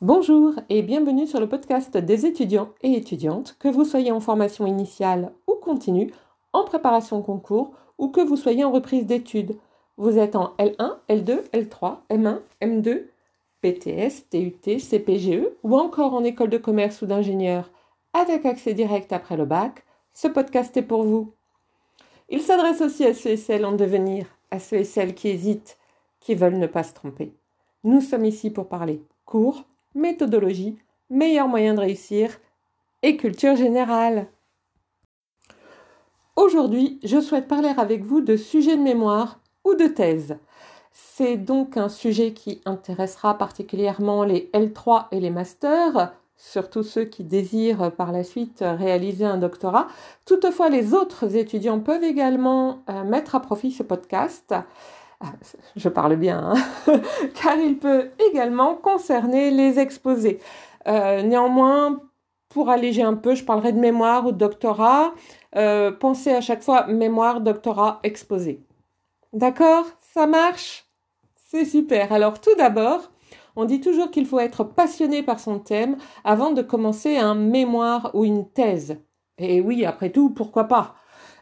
Bonjour et bienvenue sur le podcast des étudiants et étudiantes, que vous soyez en formation initiale ou continue, en préparation concours ou que vous soyez en reprise d'études. Vous êtes en L1, L2, L3, M1, M2, PTS, TUT, CPGE ou encore en école de commerce ou d'ingénieur avec accès direct après le bac, ce podcast est pour vous. Il s'adresse aussi à ceux et celles en devenir, à ceux et celles qui hésitent, qui veulent ne pas se tromper. Nous sommes ici pour parler cours, méthodologie, meilleur moyen de réussir et culture générale. Aujourd'hui, je souhaite parler avec vous de sujets de mémoire ou de thèse. C'est donc un sujet qui intéressera particulièrement les L3 et les masters, surtout ceux qui désirent par la suite réaliser un doctorat. Toutefois, les autres étudiants peuvent également euh, mettre à profit ce podcast. Ah, je parle bien, hein, car il peut également concerner les exposés. Euh, néanmoins, pour alléger un peu, je parlerai de mémoire ou de doctorat. Euh, pensez à chaque fois mémoire, doctorat, exposé. D'accord? Ça marche? C'est super. Alors tout d'abord, on dit toujours qu'il faut être passionné par son thème avant de commencer un mémoire ou une thèse. Et oui, après tout, pourquoi pas?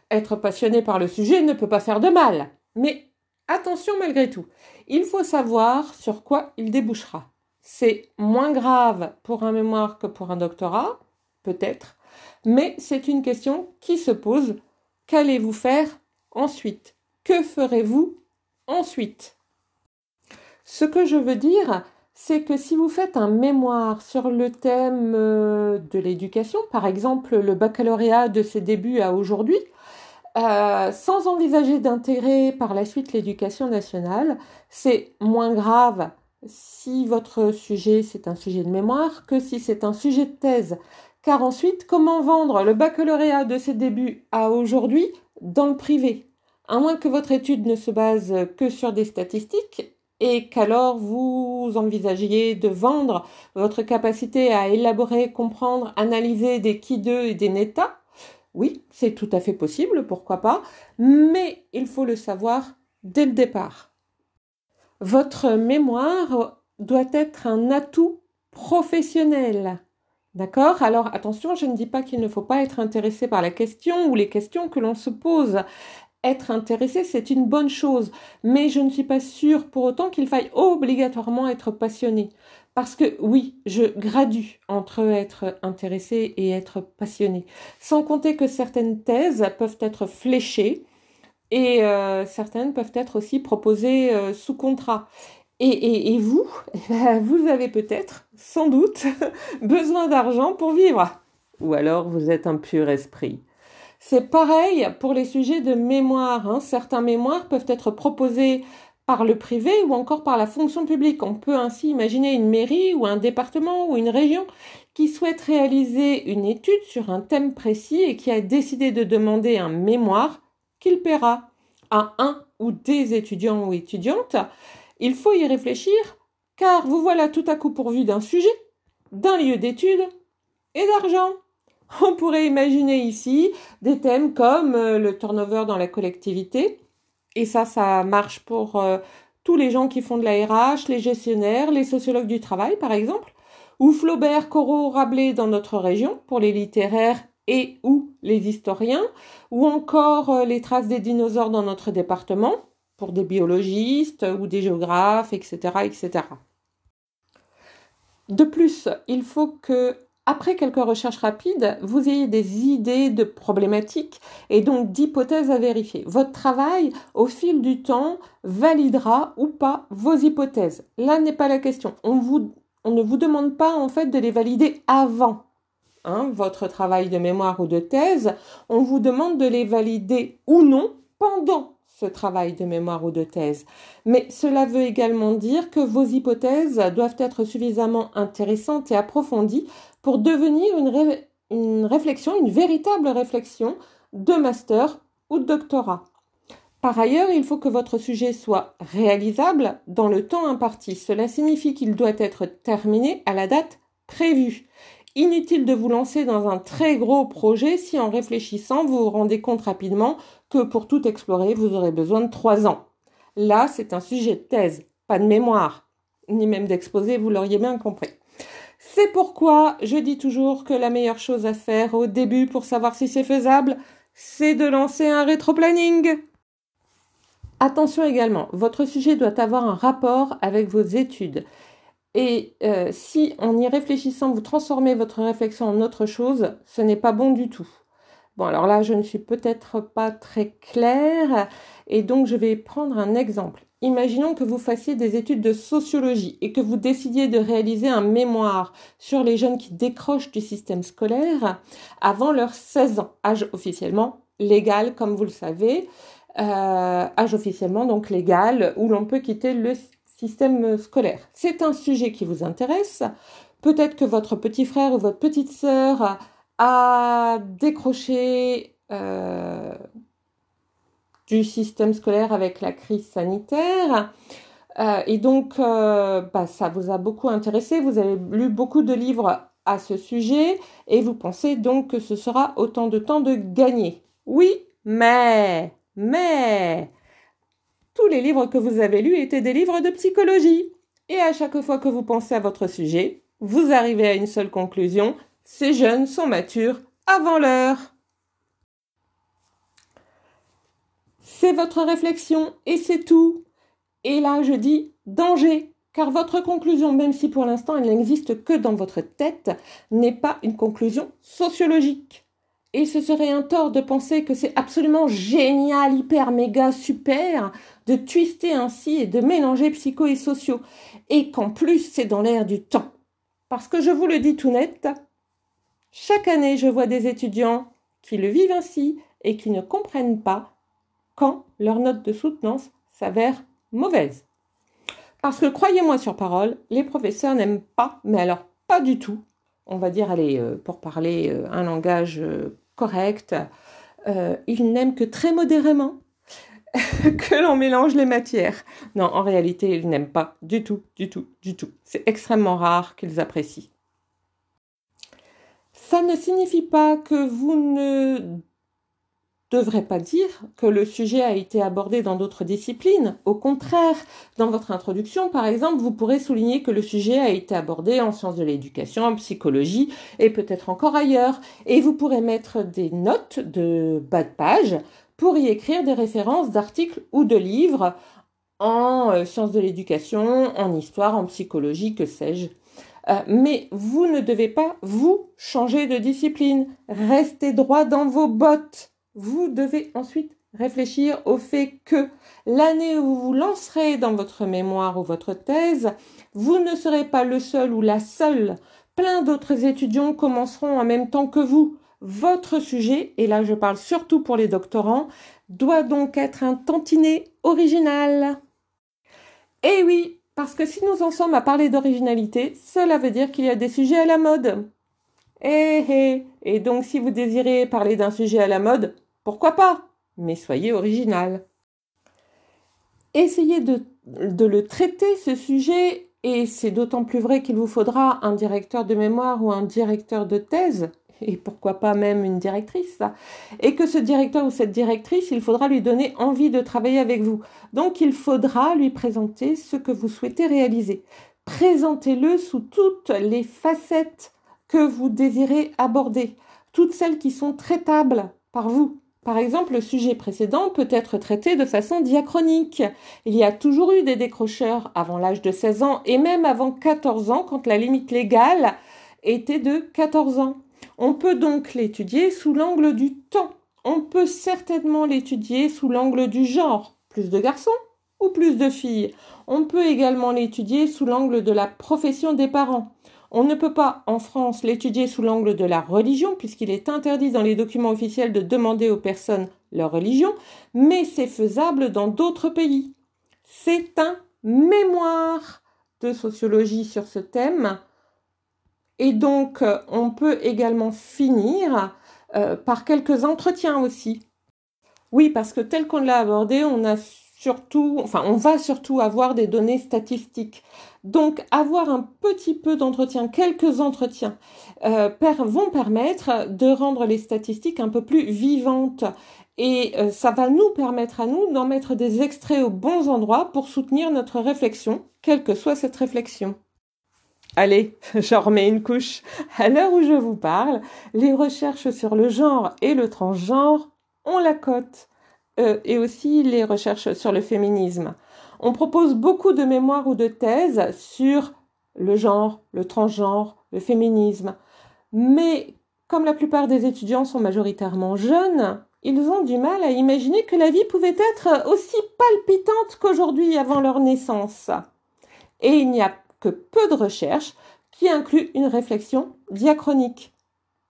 Être passionné par le sujet ne peut pas faire de mal. Mais Attention malgré tout, il faut savoir sur quoi il débouchera. C'est moins grave pour un mémoire que pour un doctorat, peut-être, mais c'est une question qui se pose. Qu'allez-vous faire ensuite? Que ferez-vous ensuite? Ce que je veux dire, c'est que si vous faites un mémoire sur le thème euh, de l'éducation, par exemple le baccalauréat de ses débuts à aujourd'hui, euh, sans envisager d'intégrer par la suite l'éducation nationale, c'est moins grave si votre sujet c'est un sujet de mémoire que si c'est un sujet de thèse. Car ensuite, comment vendre le baccalauréat de ses débuts à aujourd'hui dans le privé? À moins que votre étude ne se base que sur des statistiques et qu'alors vous envisagiez de vendre votre capacité à élaborer, comprendre, analyser des qui d'eux et des NETA, oui, c'est tout à fait possible, pourquoi pas, mais il faut le savoir dès le départ. Votre mémoire doit être un atout professionnel. D'accord? Alors attention, je ne dis pas qu'il ne faut pas être intéressé par la question ou les questions que l'on se pose. Être intéressé, c'est une bonne chose, mais je ne suis pas sûre pour autant qu'il faille obligatoirement être passionné. Parce que oui, je gradue entre être intéressé et être passionné. Sans compter que certaines thèses peuvent être fléchées et euh, certaines peuvent être aussi proposées euh, sous contrat. Et, et, vous, vous avez peut-être, sans doute, besoin d'argent pour vivre. Ou alors vous êtes un pur esprit. C'est pareil pour les sujets de mémoire. Hein. Certains mémoires peuvent être proposés par le privé ou encore par la fonction publique. On peut ainsi imaginer une mairie ou un département ou une région qui souhaite réaliser une étude sur un thème précis et qui a décidé de demander un mémoire qu'il paiera à un ou des étudiants ou étudiantes. Il faut y réfléchir car vous voilà tout à coup pourvu d'un sujet, d'un lieu d'étude et d'argent. On pourrait imaginer ici des thèmes comme euh, le turnover dans la collectivité, et ça, ça marche pour euh, tous les gens qui font de la RH, les gestionnaires, les sociologues du travail, par exemple, ou Flaubert, Corot, Rabelais dans notre région, pour les littéraires et ou les historiens, ou encore euh, les traces des dinosaures dans notre département, pour des biologistes ou des géographes, etc., etc. De plus, il faut que après quelques recherches rapides, vous ayez des idées de problématiques et donc d'hypothèses à vérifier. Votre travail, au fil du temps, validera ou pas vos hypothèses. Là n'est pas la question. On, ne vous demande pas en fait de les valider avant hein, votre travail de mémoire ou de thèse. On vous demande de les valider ou non pendant travail de mémoire ou de thèse. Mais cela veut également dire que vos hypothèses doivent être suffisamment intéressantes et approfondies pour devenir une, une réflexion, une véritable réflexion de master ou de doctorat. Par ailleurs, il faut que votre sujet soit réalisable dans le temps imparti. Cela signifie qu'il doit être terminé à la date prévue. Inutile de vous lancer dans un très gros projet si en réfléchissant vous vous rendez compte rapidement pour tout explorer vous aurez besoin de trois ans. Là, c'est un sujet de thèse, pas de mémoire, ni même d'exposé, vous l'auriez bien compris. C'est pourquoi je dis toujours que la meilleure chose à faire au début pour savoir si c'est faisable, c'est de lancer un rétro-planning. Attention également, votre sujet doit avoir un rapport avec vos études. Et euh, si en y réfléchissant, vous transformez votre réflexion en autre chose, ce n'est pas bon du tout. Bon, alors là, je ne suis peut-être pas très claire et donc je vais prendre un exemple. Imaginons que vous fassiez des études de sociologie et que vous décidiez de réaliser un mémoire sur les jeunes qui décrochent du système scolaire avant leurs 16 ans, âge officiellement légal, comme vous le savez, euh, âge officiellement donc légal, où l'on peut quitter le système scolaire. C'est un sujet qui vous intéresse. Peut-être que votre petit frère ou votre petite sœur a décroché euh, du système scolaire avec la crise sanitaire. Euh, et donc, euh, bah, ça vous a beaucoup intéressé. Vous avez lu beaucoup de livres à ce sujet et vous pensez donc que ce sera autant de temps de gagner. Oui, mais, mais, tous les livres que vous avez lus étaient des livres de psychologie. Et à chaque fois que vous pensez à votre sujet, vous arrivez à une seule conclusion, ces jeunes sont matures avant l'heure. C'est votre réflexion et c'est tout. Et là, je dis danger, car votre conclusion, même si pour l'instant elle n'existe que dans votre tête, n'est pas une conclusion sociologique. Et ce serait un tort de penser que c'est absolument génial, hyper, méga, super de twister ainsi et de mélanger psycho et sociaux. Et qu'en plus, c'est dans l'air du temps. Parce que je vous le dis tout net, chaque année, je vois des étudiants qui le vivent ainsi et qui ne comprennent pas quand leur note de soutenance s'avère mauvaise. Parce que croyez-moi sur parole, les professeurs n'aiment pas, mais alors pas du tout, on va dire, allez, euh, pour parler euh, un langage euh, correct. Euh, il n'aime que très modérément que l'on mélange les matières. Non, en réalité, ils n'aiment pas du tout, du tout, du tout. C'est extrêmement rare qu'ils apprécient. Ça ne signifie pas que vous ne devrait pas dire que le sujet a été abordé dans d'autres disciplines. Au contraire, dans votre introduction, par exemple, vous pourrez souligner que le sujet a été abordé en sciences de l'éducation, en psychologie et peut-être encore ailleurs. Et vous pourrez mettre des notes de bas de page pour y écrire des références d'articles ou de livres en euh, sciences de l'éducation, en histoire, en psychologie, que sais-je. Euh, mais vous ne devez pas, vous, changer de discipline. Restez droit dans vos bottes vous devez ensuite réfléchir au fait que l'année où vous vous lancerez dans votre mémoire ou votre thèse, vous ne serez pas le seul ou la seule. Plein d'autres étudiants commenceront en même temps que vous. Votre sujet, et là je parle surtout pour les doctorants, doit donc être un tantinet original. Eh oui, parce que si nous en sommes à parler d'originalité, cela veut dire qu'il y a des sujets à la mode. Eh eh, et donc si vous désirez parler d'un sujet à la mode, pourquoi pas? Mais soyez original. Essayez de, le traiter, ce sujet, et c'est d'autant plus vrai qu'il vous faudra un directeur de mémoire ou un directeur de thèse, et pourquoi pas même une directrice, et que ce directeur ou cette directrice, il faudra lui donner envie de travailler avec vous. Donc il faudra lui présenter ce que vous souhaitez réaliser. Présentez-le sous toutes les facettes que vous désirez aborder, toutes celles qui sont traitables par vous. Par exemple, le sujet précédent peut être traité de façon diachronique. Il y a toujours eu des décrocheurs avant l'âge de 16 ans et même avant 14 ans quand la limite légale était de 14 ans. On peut donc l'étudier sous l'angle du temps. On peut certainement l'étudier sous l'angle du genre. Plus de garçons ou plus de filles. On peut également l'étudier sous l'angle de la profession des parents. On ne peut pas, en France, l'étudier sous l'angle de la religion, puisqu'il est interdit dans les documents officiels de demander aux personnes leur religion, mais c'est faisable dans d'autres pays. C'est un mémoire de sociologie sur ce thème. Et donc, euh, on peut également finir euh, par quelques entretiens aussi. Oui, parce que tel qu'on l'a abordé, on a surtout, enfin, on va surtout avoir des données statistiques. Donc, avoir un petit peu d'entretien, quelques entretiens, euh, vont permettre de rendre les statistiques un peu plus vivantes. Et ça va nous permettre à nous d'en mettre des extraits aux bons endroits pour soutenir notre réflexion, quelle que soit cette réflexion. Allez, j'en remets une couche. À l'heure où je vous parle, les recherches sur le genre et le transgenre ont la cote. Euh, et aussi les recherches sur le féminisme. On propose beaucoup de mémoires ou de thèses sur le genre, le transgenre, le féminisme. Mais comme la plupart des étudiants sont majoritairement jeunes, ils ont du mal à imaginer que la vie pouvait être aussi palpitante qu'aujourd'hui avant leur naissance. Et il n'y a peu de recherches qui incluent une réflexion diachronique,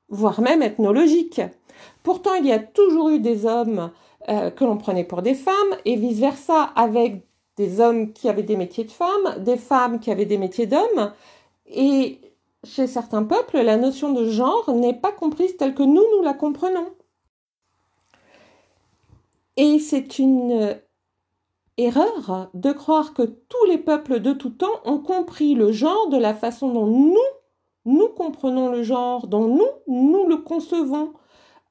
voire même ethnologique. Pourtant, il y a toujours eu des hommes euh, que l'on prenait pour des femmes et vice-versa avec des hommes qui avaient des métiers de femmes, des femmes qui avaient des métiers d'hommes. Et chez certains peuples, la notion de genre n'est pas comprise telle que nous, nous la comprenons. Et c'est une erreur de croire que tous les peuples de tout temps ont compris le genre de la façon dont nous, nous comprenons le genre, dont nous, nous le concevons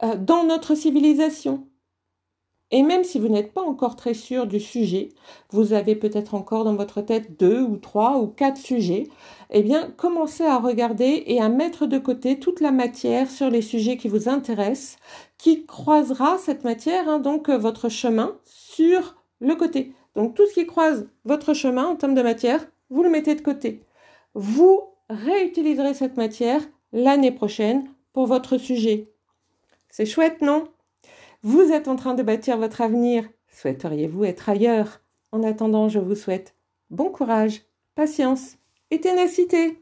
euh, dans notre civilisation. Et même si vous n'êtes pas encore très sûr du sujet, vous avez peut-être encore dans votre tête deux ou trois ou quatre sujets, eh bien, commencez à regarder et à mettre de côté toute la matière sur les sujets qui vous intéressent, qui croisera cette matière, hein, donc euh, votre chemin, sur le côté. Donc tout ce qui croise votre chemin en termes de matière, vous le mettez de côté. Vous réutiliserez cette matière l'année prochaine pour votre sujet. C'est chouette, non? Vous êtes en train de bâtir votre avenir. Souhaiteriez-vous être ailleurs? En attendant, je vous souhaite bon courage, patience et ténacité.